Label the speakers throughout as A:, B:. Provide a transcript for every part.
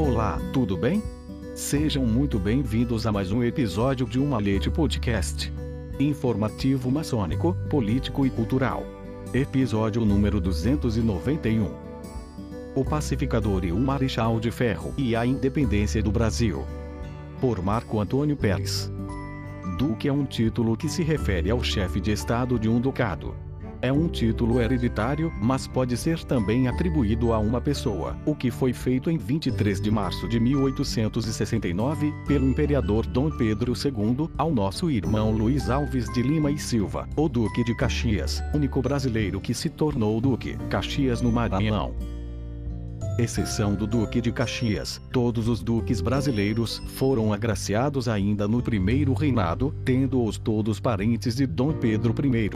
A: Olá, tudo bem? Sejam muito bem-vindos a mais um episódio de Uma Leite Podcast. Informativo maçônico, político e cultural. Episódio número 291. O Pacificador e o Marechal de Ferro e a Independência do Brasil. Por Marco Antônio Pérez. Duque é um título que se refere ao chefe de Estado de um ducado. É um título hereditário, mas pode ser também atribuído a uma pessoa, o que foi feito em 23 de março de 1869, pelo imperador Dom Pedro II, ao nosso irmão Luiz Alves de Lima e Silva, o Duque de Caxias, único brasileiro que se tornou Duque, Caxias no Maranhão exceção do Duque de Caxias, todos os duques brasileiros foram agraciados ainda no primeiro reinado, tendo-os todos parentes de Dom Pedro I.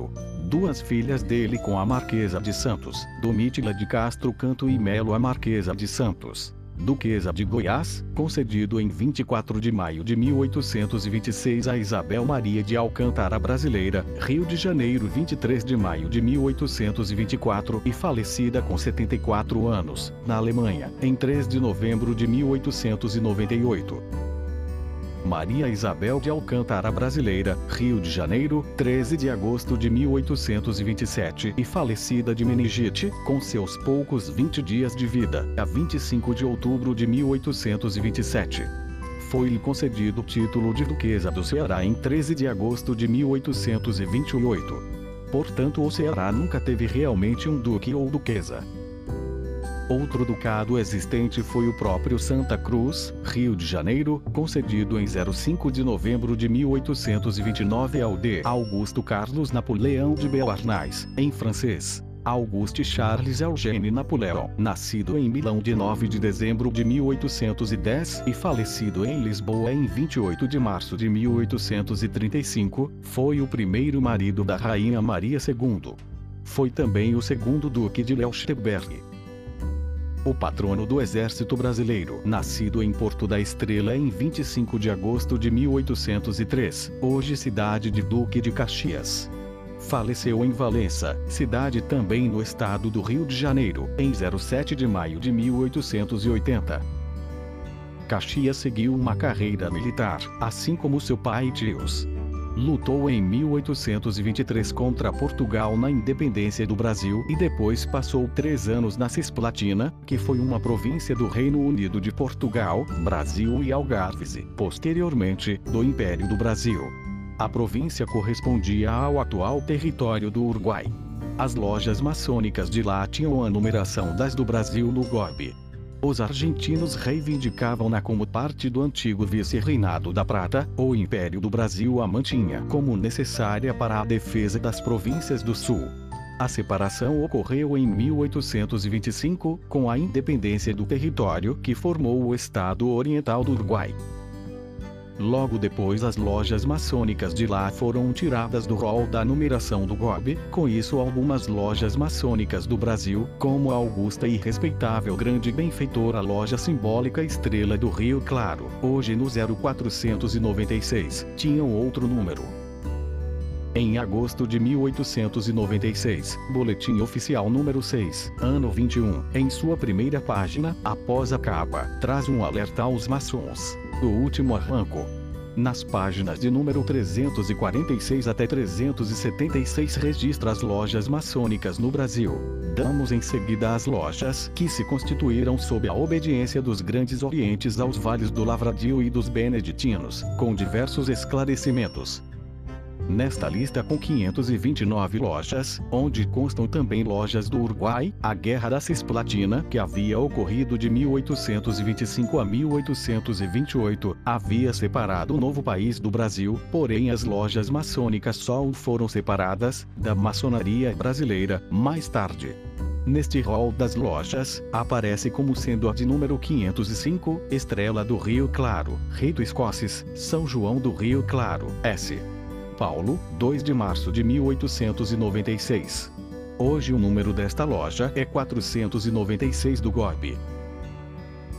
A: Duas filhas dele com a Marquesa de Santos, Domítila de Castro Canto e Melo a Marquesa de Santos. Duquesa de Goiás, concedido em 24 de maio de 1826 a Isabel Maria de Alcântara Brasileira, Rio de Janeiro 23 de maio de 1824 e falecida com 74 anos, na Alemanha, em 3 de novembro de 1898. Maria Isabel de Alcântara Brasileira, Rio de Janeiro, 13 de agosto de 1827 e falecida de meningite, com seus poucos 20 dias de vida, a 25 de outubro de 1827. Foi-lhe concedido o título de Duquesa do Ceará em 13 de agosto de 1828. Portanto, o Ceará nunca teve realmente um duque ou duquesa. Outro ducado existente foi o próprio Santa Cruz, Rio de Janeiro, concedido em 05 de novembro de 1829 ao de Augusto Carlos Napoleão de Beauharnais, em francês. Auguste Charles Eugène Napoleon, nascido em Milão de 9 de dezembro de 1810 e falecido em Lisboa em 28 de março de 1835, foi o primeiro marido da Rainha Maria II. Foi também o segundo Duque de Leuchtenberg o patrono do Exército Brasileiro, nascido em Porto da Estrela em 25 de agosto de 1803, hoje cidade de Duque de Caxias. Faleceu em Valença, cidade também no estado do Rio de Janeiro, em 07 de maio de 1880. Caxias seguiu uma carreira militar, assim como seu pai e tios. Lutou em 1823 contra Portugal na independência do Brasil e depois passou três anos na Cisplatina, que foi uma província do Reino Unido de Portugal, Brasil e Algarves, posteriormente, do Império do Brasil. A província correspondia ao atual território do Uruguai. As lojas maçônicas de lá tinham a numeração das do Brasil no GOB. Os argentinos reivindicavam-na como parte do antigo vice-reinado da Prata, o Império do Brasil a mantinha como necessária para a defesa das províncias do Sul. A separação ocorreu em 1825, com a independência do território que formou o Estado Oriental do Uruguai. Logo depois as lojas maçônicas de lá foram tiradas do rol da numeração do GOB, com isso algumas lojas maçônicas do Brasil, como a augusta e respeitável grande benfeitora loja simbólica Estrela do Rio Claro, hoje no 0496, tinham outro número. Em agosto de 1896, Boletim Oficial número 6, ano 21, em sua primeira página, após a capa, traz um alerta aos maçons do último arranco. Nas páginas de número 346 até 376 registra as lojas maçônicas no Brasil. Damos em seguida as lojas que se constituíram sob a obediência dos grandes orientes aos vales do Lavradio e dos Beneditinos, com diversos esclarecimentos. Nesta lista com 529 lojas, onde constam também lojas do Uruguai, a Guerra da Cisplatina, que havia ocorrido de 1825 a 1828, havia separado o novo país do Brasil, porém as lojas maçônicas só foram separadas da maçonaria brasileira mais tarde. Neste rol das lojas, aparece como sendo a de número 505, Estrela do Rio Claro, Rei do Escoces, São João do Rio Claro, S. Paulo, 2 de março de 1896. Hoje o número desta loja é 496 do GOB.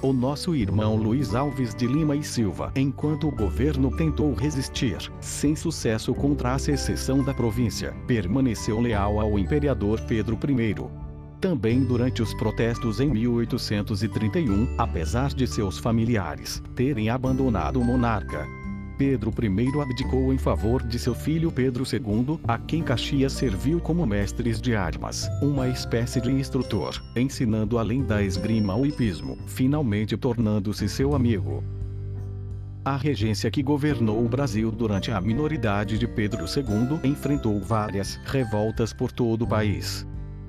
A: O nosso irmão Luiz Alves de Lima e Silva, enquanto o governo tentou resistir, sem sucesso contra a secessão da província, permaneceu leal ao imperador Pedro I Também durante os protestos em 1831, apesar de seus familiares terem abandonado o monarca, Pedro I abdicou em favor de seu filho Pedro II, a quem Caxias serviu como mestres de armas, uma espécie de instrutor, ensinando além da esgrima o hipismo, finalmente tornando-se seu amigo. A regência que governou o Brasil durante a minoridade de Pedro II enfrentou várias revoltas por todo o país.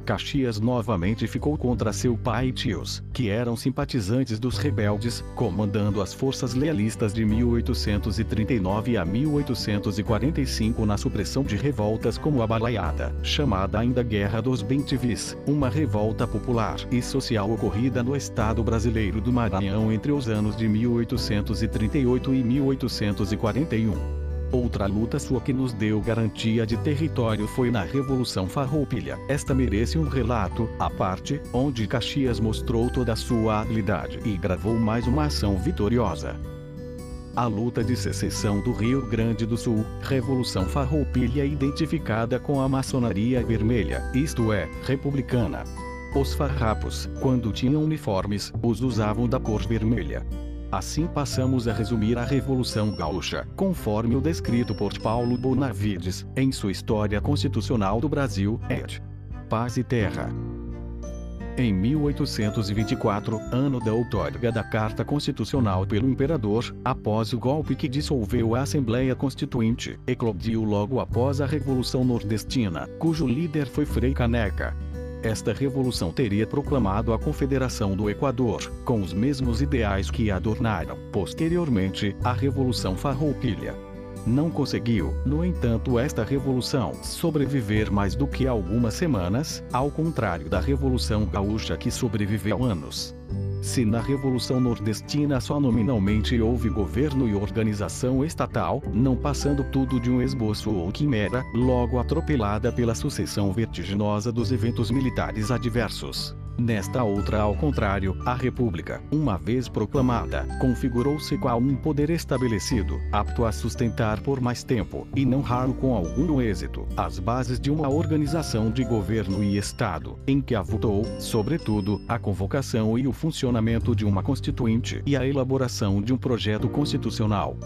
A: Caxias novamente ficou contra seu pai e tios, que eram simpatizantes dos rebeldes, comandando as forças lealistas de 1839 a 1845 na supressão de revoltas como a Balaiada, chamada ainda Guerra dos Bentivis, uma revolta popular e social ocorrida no estado brasileiro do Maranhão entre os anos de 1838 e 1841. Outra luta sua que nos deu garantia de território foi na Revolução Farroupilha. Esta merece um relato, à parte, onde Caxias mostrou toda a sua habilidade e gravou mais uma ação vitoriosa. A luta de secessão do Rio Grande do Sul, Revolução Farroupilha identificada com a maçonaria vermelha, isto é, republicana. Os farrapos, quando tinham uniformes, os usavam da cor vermelha. Assim passamos a resumir a Revolução Gaúcha, conforme o descrito por Paulo Bonavides, em sua História Constitucional do Brasil, ed. Paz e Terra. Em 1824, ano da outorga da Carta Constitucional pelo Imperador, após o golpe que dissolveu a Assembleia Constituinte, eclodiu logo após a Revolução Nordestina, cujo líder foi Frei Caneca, esta revolução teria proclamado a Confederação do Equador, com os mesmos ideais que adornaram, posteriormente, a Revolução Farroupilha. Não conseguiu, no entanto, esta revolução sobreviver mais do que algumas semanas, ao contrário da Revolução Gaúcha que sobreviveu anos. Se na Revolução Nordestina só nominalmente houve governo e organização estatal, não passando tudo de um esboço ou quimera, logo atropelada pela sucessão vertiginosa dos eventos militares adversos. Nesta outra, ao contrário, a República, uma vez proclamada, configurou-se qual um poder estabelecido, apto a sustentar por mais tempo, e não raro com algum êxito, as bases de uma organização de governo e Estado, em que avultou, sobretudo, a convocação e o funcionamento de uma constituinte e a elaboração de um projeto constitucional.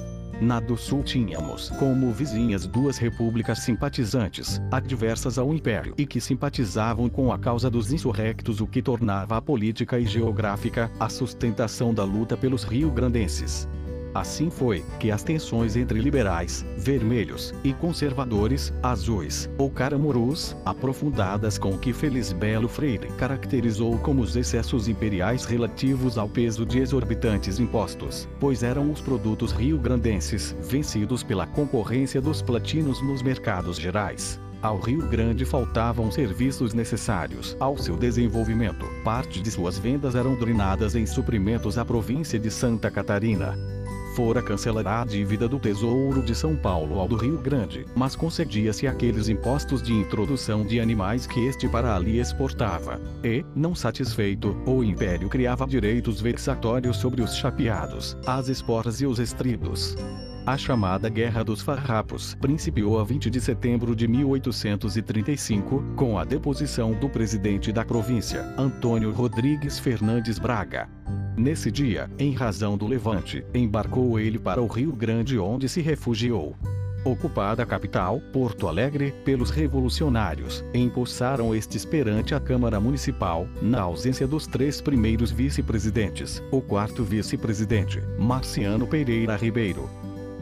A: Na do Sul tínhamos como vizinhas duas repúblicas simpatizantes, adversas ao império e que simpatizavam com a causa dos insurrectos o que tornava a política e geográfica a sustentação da luta pelos rio-grandenses. Assim foi que as tensões entre liberais, vermelhos, e conservadores, azuis, ou caramurus, aprofundadas com o que Belo Freire caracterizou como os excessos imperiais relativos ao peso de exorbitantes impostos, pois eram os produtos rio-grandenses vencidos pela concorrência dos platinos nos mercados gerais. Ao Rio Grande faltavam serviços necessários ao seu desenvolvimento. Parte de suas vendas eram drenadas em suprimentos à província de Santa Catarina fora cancelada a dívida do Tesouro de São Paulo ao do Rio Grande, mas concedia-se aqueles impostos de introdução de animais que este para ali exportava. E, não satisfeito, o Império criava direitos vexatórios sobre os chapeados, as esporas e os estridos. A chamada Guerra dos Farrapos principiou a 20 de setembro de 1835, com a deposição do presidente da província, Antônio Rodrigues Fernandes Braga. Nesse dia, em razão do levante, embarcou ele para o Rio Grande onde se refugiou. Ocupada a capital, Porto Alegre, pelos revolucionários, empossaram estes perante a Câmara Municipal, na ausência dos três primeiros vice-presidentes, o quarto vice-presidente, Marciano Pereira Ribeiro,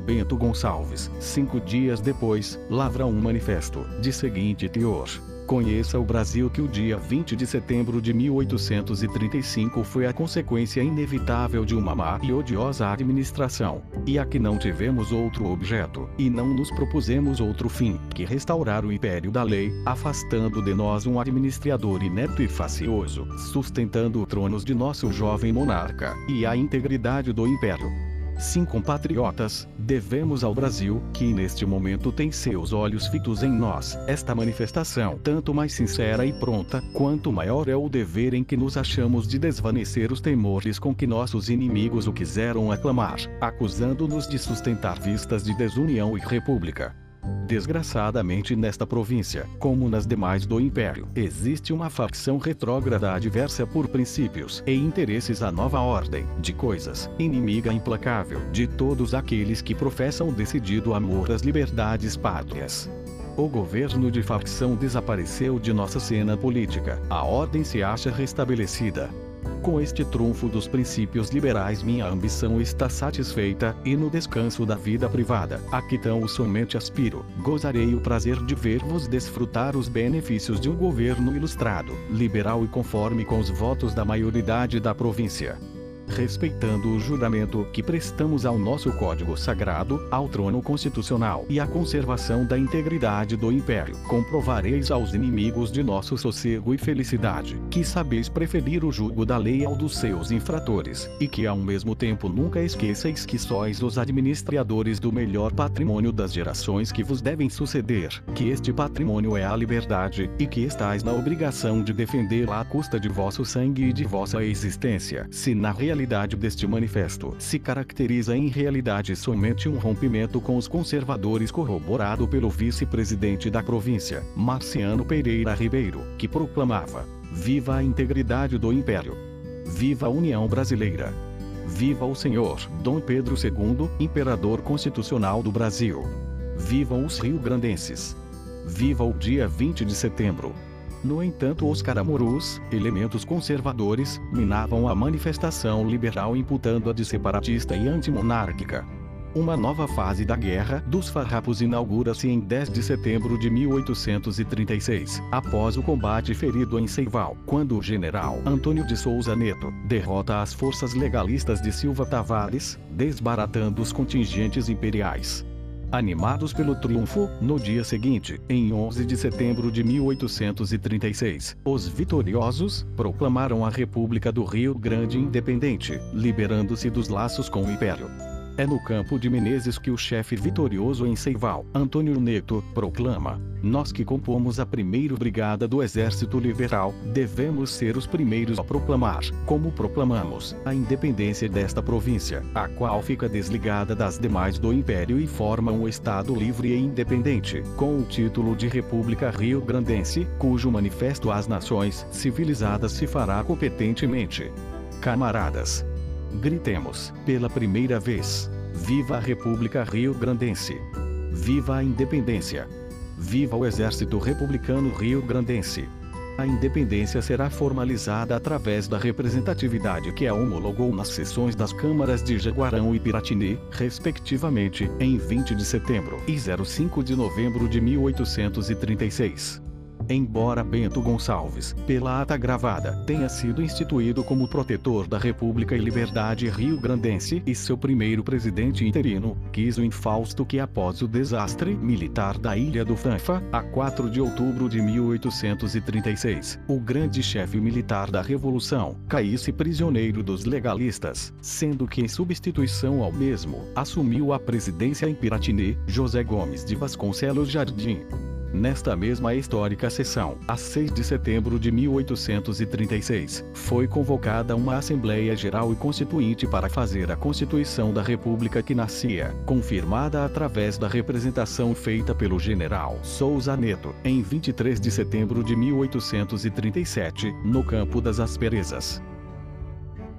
A: Bento Gonçalves, cinco dias depois, lavra um manifesto, de seguinte teor. Conheça o Brasil que o dia 20 de setembro de 1835 foi a consequência inevitável de uma má e odiosa administração, e a que não tivemos outro objeto, e não nos propusemos outro fim, que restaurar o império da lei, afastando de nós um administrador inepto e facioso, sustentando o tronos de nosso jovem monarca, e a integridade do império. Sim, compatriotas, devemos ao Brasil, que neste momento tem seus olhos fitos em nós, esta manifestação tanto mais sincera e pronta, quanto maior é o dever em que nos achamos de desvanecer os temores com que nossos inimigos o quiseram aclamar, acusando-nos de sustentar vistas de desunião e república. Desgraçadamente nesta província, como nas demais do Império, existe uma facção retrógrada adversa por princípios e interesses à nova ordem de coisas, inimiga implacável de todos aqueles que professam decidido amor às liberdades pátrias. O governo de facção desapareceu de nossa cena política. A ordem se acha restabelecida. Com este trunfo dos princípios liberais minha ambição está satisfeita, e no descanso da vida privada, a que tão somente aspiro, gozarei o prazer de ver-vos desfrutar os benefícios de um governo ilustrado, liberal e conforme com os votos da maioridade da província respeitando o juramento que prestamos ao nosso Código Sagrado, ao trono constitucional e à conservação da integridade do Império. Comprovareis aos inimigos de nosso sossego e felicidade, que sabeis preferir o jugo da lei ao dos seus infratores, e que ao mesmo tempo nunca esqueçais que sois os administradores do melhor patrimônio das gerações que vos devem suceder, que este patrimônio é a liberdade, e que estais na obrigação de defendê-la à custa de vosso sangue e de vossa existência. Se na realidade realidade deste manifesto se caracteriza em realidade somente um rompimento com os conservadores corroborado pelo vice-presidente da província, Marciano Pereira Ribeiro, que proclamava: Viva a integridade do Império! Viva a União Brasileira! Viva o Senhor Dom Pedro II, Imperador Constitucional do Brasil! Vivam os rio-grandenses! Viva o dia 20 de setembro! No entanto, os caramurus, elementos conservadores, minavam a manifestação liberal imputando-a de separatista e antimonárquica. Uma nova fase da Guerra dos Farrapos inaugura-se em 10 de setembro de 1836, após o combate ferido em Seival, quando o general Antônio de Souza Neto derrota as forças legalistas de Silva Tavares, desbaratando os contingentes imperiais. Animados pelo triunfo, no dia seguinte, em 11 de setembro de 1836, os vitoriosos proclamaram a República do Rio Grande independente, liberando-se dos laços com o Império. É no campo de Menezes que o chefe vitorioso em Seival, Antônio Neto, proclama: Nós que compomos a primeira brigada do Exército Liberal, devemos ser os primeiros a proclamar, como proclamamos, a independência desta província, a qual fica desligada das demais do Império e forma um Estado livre e independente, com o título de República Rio Grandense, cujo manifesto às nações civilizadas se fará competentemente. Camaradas, Gritemos, pela primeira vez: Viva a República Rio Grandense! Viva a independência! Viva o Exército Republicano Rio Grandense! A independência será formalizada através da representatividade que a homologou nas sessões das câmaras de Jaguarão e Piratini, respectivamente, em 20 de setembro e 05 de novembro de 1836 embora Bento Gonçalves, pela ata gravada, tenha sido instituído como protetor da República e Liberdade rio-grandense e seu primeiro presidente interino, quis o infausto que após o desastre militar da Ilha do Fanfa, a 4 de outubro de 1836, o grande chefe militar da Revolução, caísse prisioneiro dos legalistas, sendo que em substituição ao mesmo, assumiu a presidência em Piratini, José Gomes de Vasconcelos Jardim. Nesta mesma histórica sessão, a 6 de setembro de 1836, foi convocada uma Assembleia Geral e Constituinte para fazer a Constituição da República que nascia, confirmada através da representação feita pelo general Souza Neto, em 23 de setembro de 1837, no Campo das Asperezas.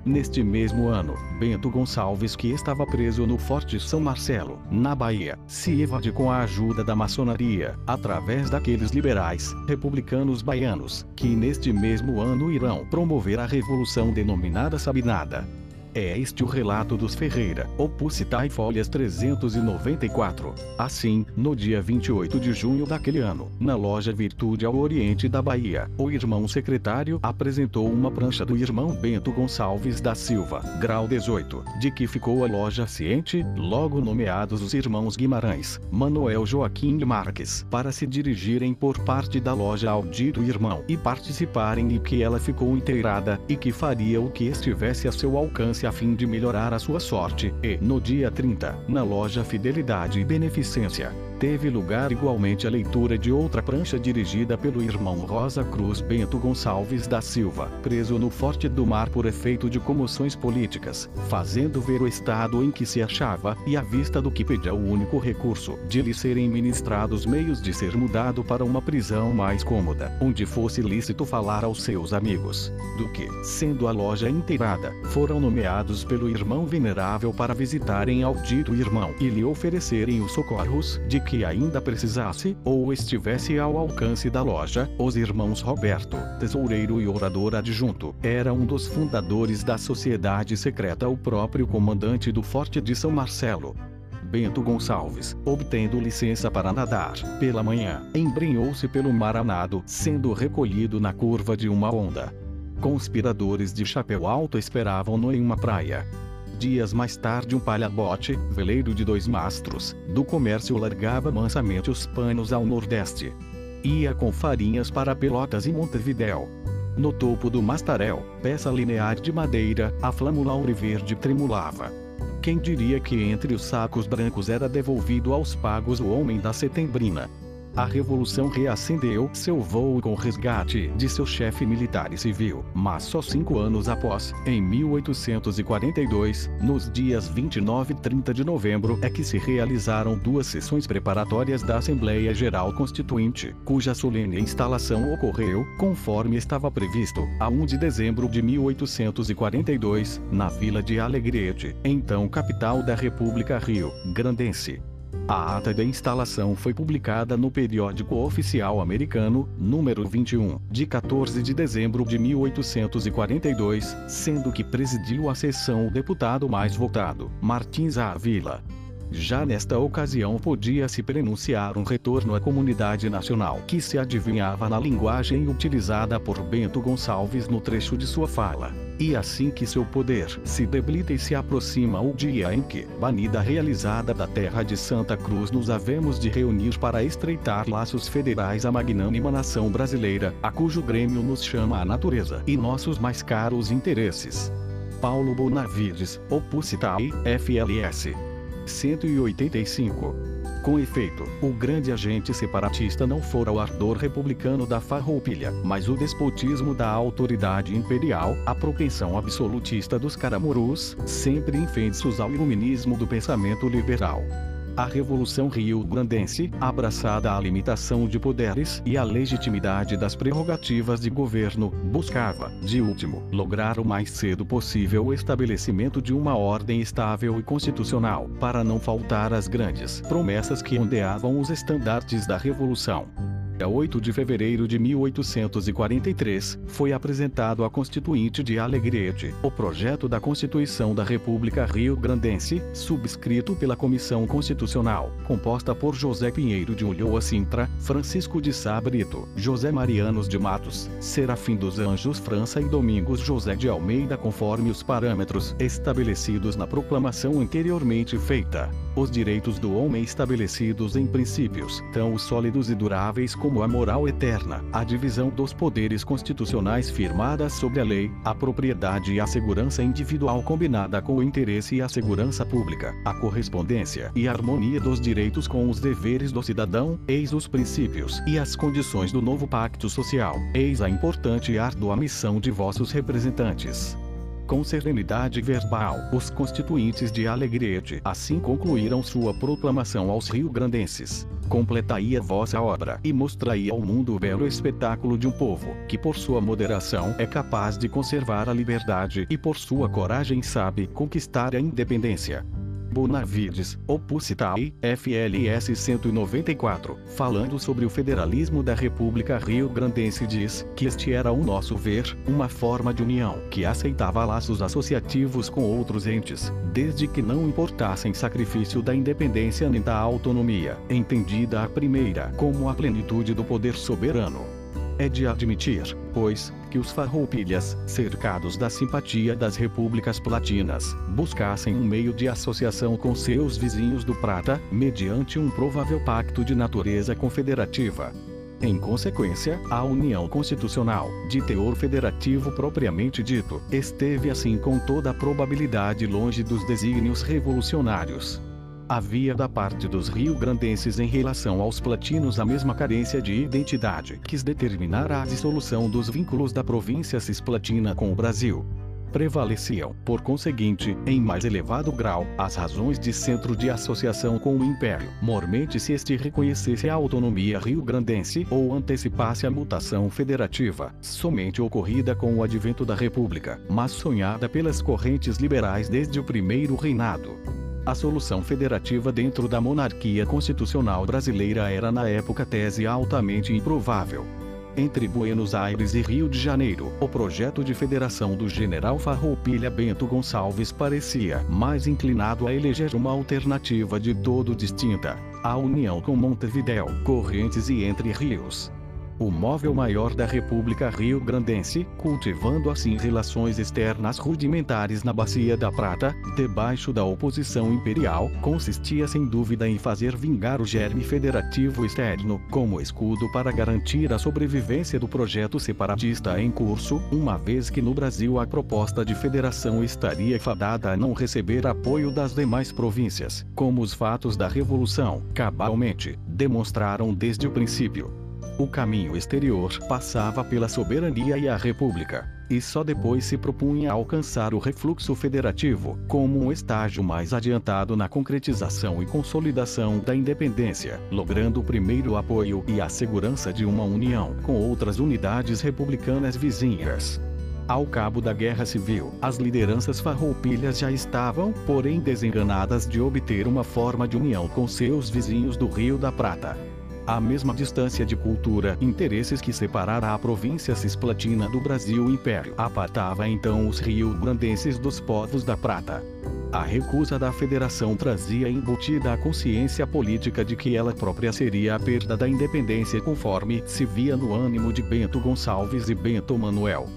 A: Neste mesmo ano, Bento Gonçalves, que estava preso no Forte São Marcelo, na Bahia, se evade com a ajuda da maçonaria, através daqueles liberais, republicanos baianos, que neste mesmo ano irão promover a revolução denominada Sabinada. É este o relato dos Ferreira, opus citai folhas 394. Assim, no dia 28 de junho daquele ano, na loja Virtude ao Oriente da Bahia, o irmão secretário apresentou uma prancha do irmão Bento Gonçalves da Silva, grau 18, de que ficou a loja ciente, logo nomeados os irmãos Guimarães, Manuel Joaquim Marques, para se dirigirem por parte da loja ao dito irmão e participarem e que ela ficou inteirada e que faria o que estivesse a seu alcance a fim de melhorar a sua sorte, e, no dia 30, na loja Fidelidade e Beneficência, teve lugar igualmente a leitura de outra prancha dirigida pelo irmão Rosa Cruz Bento Gonçalves da Silva, preso no Forte do Mar por efeito de comoções políticas, fazendo ver o estado em que se achava, e à vista do que pedia o único recurso de lhe serem ministrados meios de ser mudado para uma prisão mais cômoda, onde fosse lícito falar aos seus amigos, do que, sendo a loja inteirada, foram nomeados pelo irmão venerável para visitarem ao dito irmão e lhe oferecerem os socorros de que ainda precisasse, ou estivesse ao alcance da loja, os irmãos Roberto, tesoureiro e orador adjunto, era um dos fundadores da sociedade secreta o próprio comandante do Forte de São Marcelo, Bento Gonçalves, obtendo licença para nadar, pela manhã, embrenhou-se pelo mar a nado, sendo recolhido na curva de uma onda. Conspiradores de chapéu alto esperavam-no em uma praia. Dias mais tarde um palhabote, veleiro de dois mastros, do comércio largava mansamente os panos ao nordeste. Ia com farinhas para Pelotas e Montevidéu. No topo do mastarel, peça linear de madeira, a flâmula auriverde tremulava. Quem diria que entre os sacos brancos era devolvido aos pagos o homem da setembrina? A revolução reacendeu seu voo com resgate de seu chefe militar e civil, mas só cinco anos após, em 1842, nos dias 29 e 30 de novembro, é que se realizaram duas sessões preparatórias da Assembleia Geral Constituinte, cuja solene instalação ocorreu, conforme estava previsto, a 1 de dezembro de 1842, na vila de Alegrete, então capital da República Rio Grandense. A ata da instalação foi publicada no periódico oficial americano, número 21, de 14 de dezembro de 1842, sendo que presidiu a sessão o deputado mais votado, Martins Avila. Já nesta ocasião podia-se prenunciar um retorno à comunidade nacional que se adivinhava na linguagem utilizada por Bento Gonçalves no trecho de sua fala. E assim que seu poder se debilita e se aproxima o dia em que, banida realizada da terra de Santa Cruz, nos havemos de reunir para estreitar laços federais à magnânima nação brasileira, a cujo grêmio nos chama a natureza e nossos mais caros interesses. Paulo Bonavides, Opus Itae, FLS 185. Com efeito, o grande agente separatista não fora o ardor republicano da farroupilha, mas o despotismo da autoridade imperial, a propensão absolutista dos caramurus, sempre infensos ao iluminismo do pensamento liberal. A Revolução Rio-Grandense, abraçada à limitação de poderes e à legitimidade das prerrogativas de governo, buscava, de último, lograr o mais cedo possível o estabelecimento de uma ordem estável e constitucional, para não faltar às grandes promessas que ondeavam os estandartes da Revolução. A 8 de fevereiro de 1843, foi apresentado à Constituinte de Alegrete, o projeto da Constituição da República Rio-Grandense, subscrito pela Comissão Constitucional, composta por José Pinheiro de Ulloa Sintra, Francisco de Sá Brito, José Marianos de Matos, Serafim dos Anjos França e Domingos José de Almeida conforme os parâmetros estabelecidos na proclamação anteriormente feita. Os direitos do homem estabelecidos em princípios, tão sólidos e duráveis como a moral eterna, a divisão dos poderes constitucionais firmada sobre a lei, a propriedade e a segurança individual combinada com o interesse e a segurança pública, a correspondência e a harmonia dos direitos com os deveres do cidadão, eis os princípios e as condições do novo pacto social, eis a importante e árdua missão de vossos representantes com serenidade verbal, os constituintes de Alegrete assim concluíram sua proclamação aos rio-grandenses. Completai a vossa obra e mostrai ao mundo o belo espetáculo de um povo, que por sua moderação é capaz de conservar a liberdade e por sua coragem sabe conquistar a independência. Bonavides, Opus Itae, FLS 194, falando sobre o federalismo da República Rio-Grandense diz que este era o nosso ver, uma forma de união que aceitava laços associativos com outros entes, desde que não importassem sacrifício da independência nem da autonomia, entendida a primeira como a plenitude do poder soberano. É de admitir, pois, que os farroupilhas, cercados da simpatia das repúblicas platinas, buscassem um meio de associação com seus vizinhos do Prata, mediante um provável pacto de natureza confederativa. Em consequência, a União Constitucional, de teor federativo propriamente dito, esteve assim com toda a probabilidade longe dos desígnios revolucionários. Havia da parte dos rio-grandenses em relação aos platinos a mesma carência de identidade que determinar a dissolução dos vínculos da província cisplatina com o Brasil prevaleciam, por conseguinte, em mais elevado grau, as razões de centro de associação com o Império, mormente se este reconhecesse a autonomia rio-grandense ou antecipasse a mutação federativa, somente ocorrida com o advento da República, mas sonhada pelas correntes liberais desde o primeiro reinado. A solução federativa dentro da monarquia constitucional brasileira era na época tese altamente improvável, entre Buenos Aires e Rio de Janeiro, o projeto de federação do general Farroupilha Bento Gonçalves parecia mais inclinado a eleger uma alternativa de todo distinta, a união com Montevidéu, Correntes e Entre Rios o móvel maior da República Rio-Grandense, cultivando assim relações externas rudimentares na Bacia da Prata, debaixo da oposição imperial, consistia sem dúvida em fazer vingar o germe federativo externo, como escudo para garantir a sobrevivência do projeto separatista em curso, uma vez que no Brasil a proposta de federação estaria fadada a não receber apoio das demais províncias, como os fatos da Revolução, cabalmente, demonstraram desde o princípio. O caminho exterior passava pela soberania e a república, e só depois se propunha alcançar o refluxo federativo, como um estágio mais adiantado na concretização e consolidação da independência, logrando primeiro o apoio e a segurança de uma união com outras unidades republicanas vizinhas. Ao cabo da Guerra Civil, as lideranças farroupilhas já estavam, porém desenganadas de obter uma forma de união com seus vizinhos do Rio da Prata a mesma distância de cultura, interesses que separara a província cisplatina do Brasil Império. Apartava então os rio-grandenses dos povos da prata. A recusa da federação trazia embutida a consciência política de que ela própria seria a perda da independência conforme se via no ânimo de Bento Gonçalves e Bento Manuel.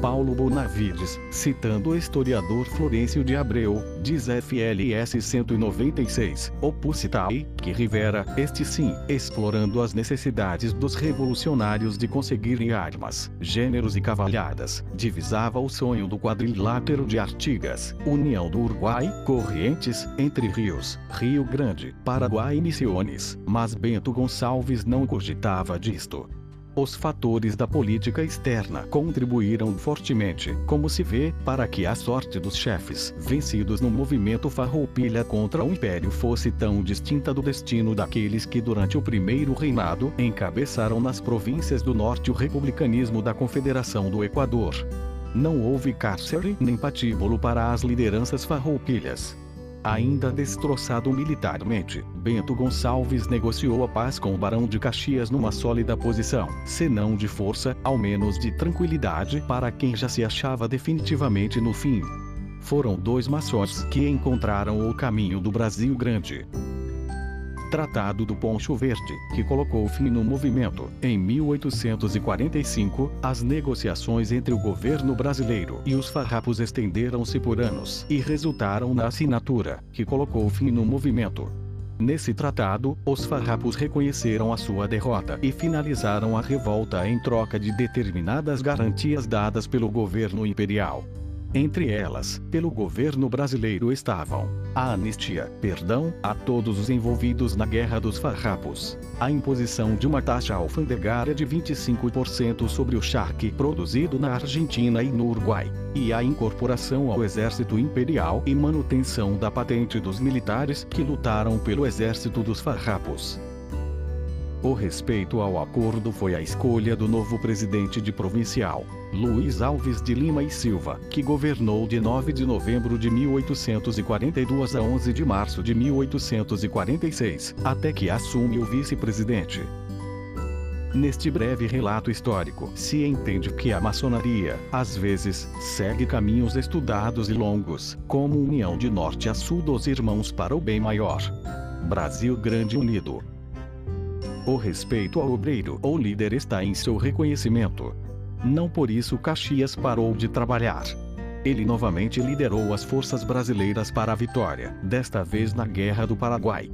A: Paulo Bonavides, citando o historiador Florencio de Abreu, diz FLS 196, opus citae, que Rivera, este sim, explorando as necessidades dos revolucionários de conseguirem armas, gêneros e cavalhadas, divisava o sonho do quadrilátero de Artigas, União do Uruguai, Corrientes, Entre Rios, Rio Grande, Paraguai e Misiones, mas Bento Gonçalves não cogitava disto. Os fatores da política externa contribuíram fortemente, como se vê, para que a sorte dos chefes vencidos no movimento Farroupilha contra o Império fosse tão distinta do destino daqueles que durante o primeiro reinado encabeçaram nas províncias do norte o republicanismo da Confederação do Equador. Não houve cárcere nem patíbulo para as lideranças farroupilhas. Ainda destroçado militarmente, Bento Gonçalves negociou a paz com o Barão de Caxias numa sólida posição, se não de força, ao menos de tranquilidade para quem já se achava definitivamente no fim. Foram dois maçons que encontraram o caminho do Brasil Grande. Tratado do Poncho Verde, que colocou fim no movimento. Em 1845, as negociações entre o governo brasileiro e os farrapos estenderam-se por anos e resultaram na assinatura, que colocou fim no movimento. Nesse tratado, os farrapos reconheceram a sua derrota e finalizaram a revolta em troca de determinadas garantias dadas pelo governo imperial. Entre elas, pelo governo brasileiro estavam a anistia, perdão a todos os envolvidos na Guerra dos Farrapos, a imposição de uma taxa alfandegária de 25% sobre o charque produzido na Argentina e no Uruguai, e a incorporação ao exército imperial e manutenção da patente dos militares que lutaram pelo exército dos Farrapos. O respeito ao acordo foi a escolha do novo presidente de provincial, Luiz Alves de Lima e Silva, que governou de 9 de novembro de 1842 a 11 de março de 1846, até que assume o vice-presidente. Neste breve relato histórico, se entende que a maçonaria, às vezes, segue caminhos estudados e longos, como união de norte a sul dos irmãos para o bem maior. Brasil Grande Unido, o respeito ao obreiro ou líder está em seu reconhecimento. Não por isso Caxias parou de trabalhar. Ele novamente liderou as forças brasileiras para a vitória, desta vez na Guerra do Paraguai.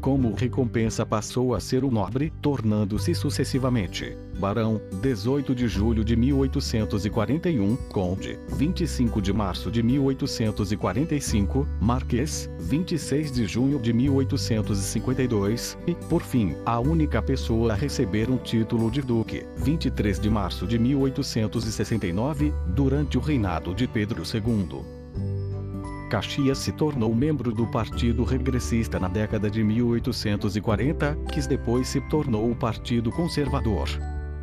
A: Como recompensa passou a ser o nobre, tornando-se sucessivamente Barão, 18 de julho de 1841, Conde, 25 de março de 1845, Marquês, 26 de junho de 1852, e, por fim, a única pessoa a receber um título de Duque, 23 de março de 1869, durante o reinado de Pedro II. Caxias se tornou membro do Partido Regressista na década de 1840, que depois se tornou o Partido Conservador.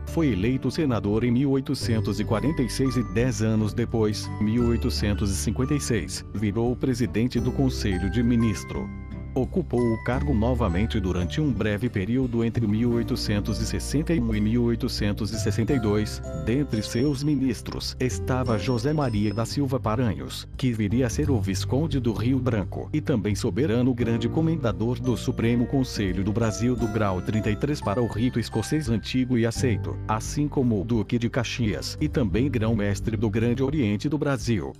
A: Foi eleito senador em 1846 e dez anos depois, 1856, virou presidente do Conselho de Ministro. Ocupou o cargo novamente durante um breve período entre 1861 e 1862. Dentre seus ministros estava José Maria da Silva Paranhos, que viria a ser o Visconde do Rio Branco e também soberano grande comendador do Supremo Conselho do Brasil do grau 33 para o rito escocês antigo e aceito, assim como o Duque de Caxias e também grão-mestre do Grande Oriente do Brasil.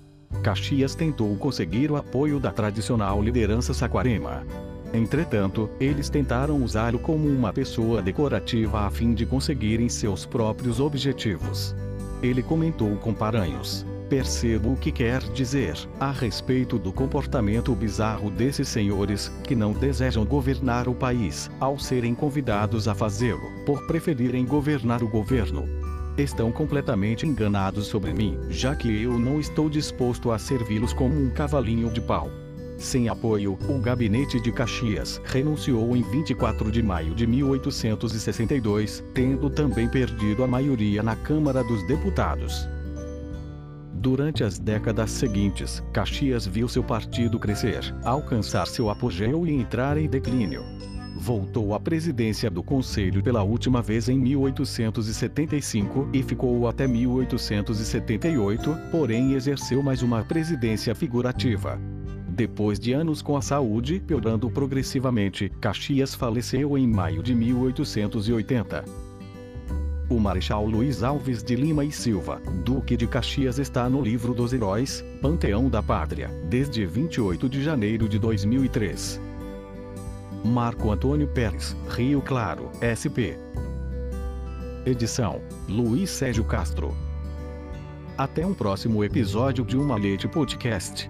A: Caxias tentou conseguir o apoio da tradicional liderança saquarema. Entretanto, eles tentaram usá-lo como uma pessoa decorativa a fim de conseguirem seus próprios objetivos. Ele comentou com Paranhos. Percebo o que quer dizer, a respeito do comportamento bizarro desses senhores, que não desejam governar o país, ao serem convidados a fazê-lo, por preferirem governar o governo estão completamente enganados sobre mim, já que eu não estou disposto a servi-los como um cavalinho de pau. Sem apoio, o gabinete de Caxias renunciou em 24 de maio de 1862, tendo também perdido a maioria na Câmara dos Deputados. Durante as décadas seguintes, Caxias viu seu partido crescer, alcançar seu apogeu e entrar em declínio voltou à presidência do Conselho pela última vez em 1875 e ficou até 1878, porém exerceu mais uma presidência figurativa. Depois de anos com a saúde piorando progressivamente, Caxias faleceu em maio de 1880. O Marechal Luiz Alves de Lima e Silva, Duque de Caxias, está no livro dos Heróis, Panteão da Pátria, desde 28 de janeiro de 2003. Marco Antônio Pérez, Rio Claro, SP. Edição: Luiz Sérgio Castro. Até um próximo episódio de Uma Leite Podcast.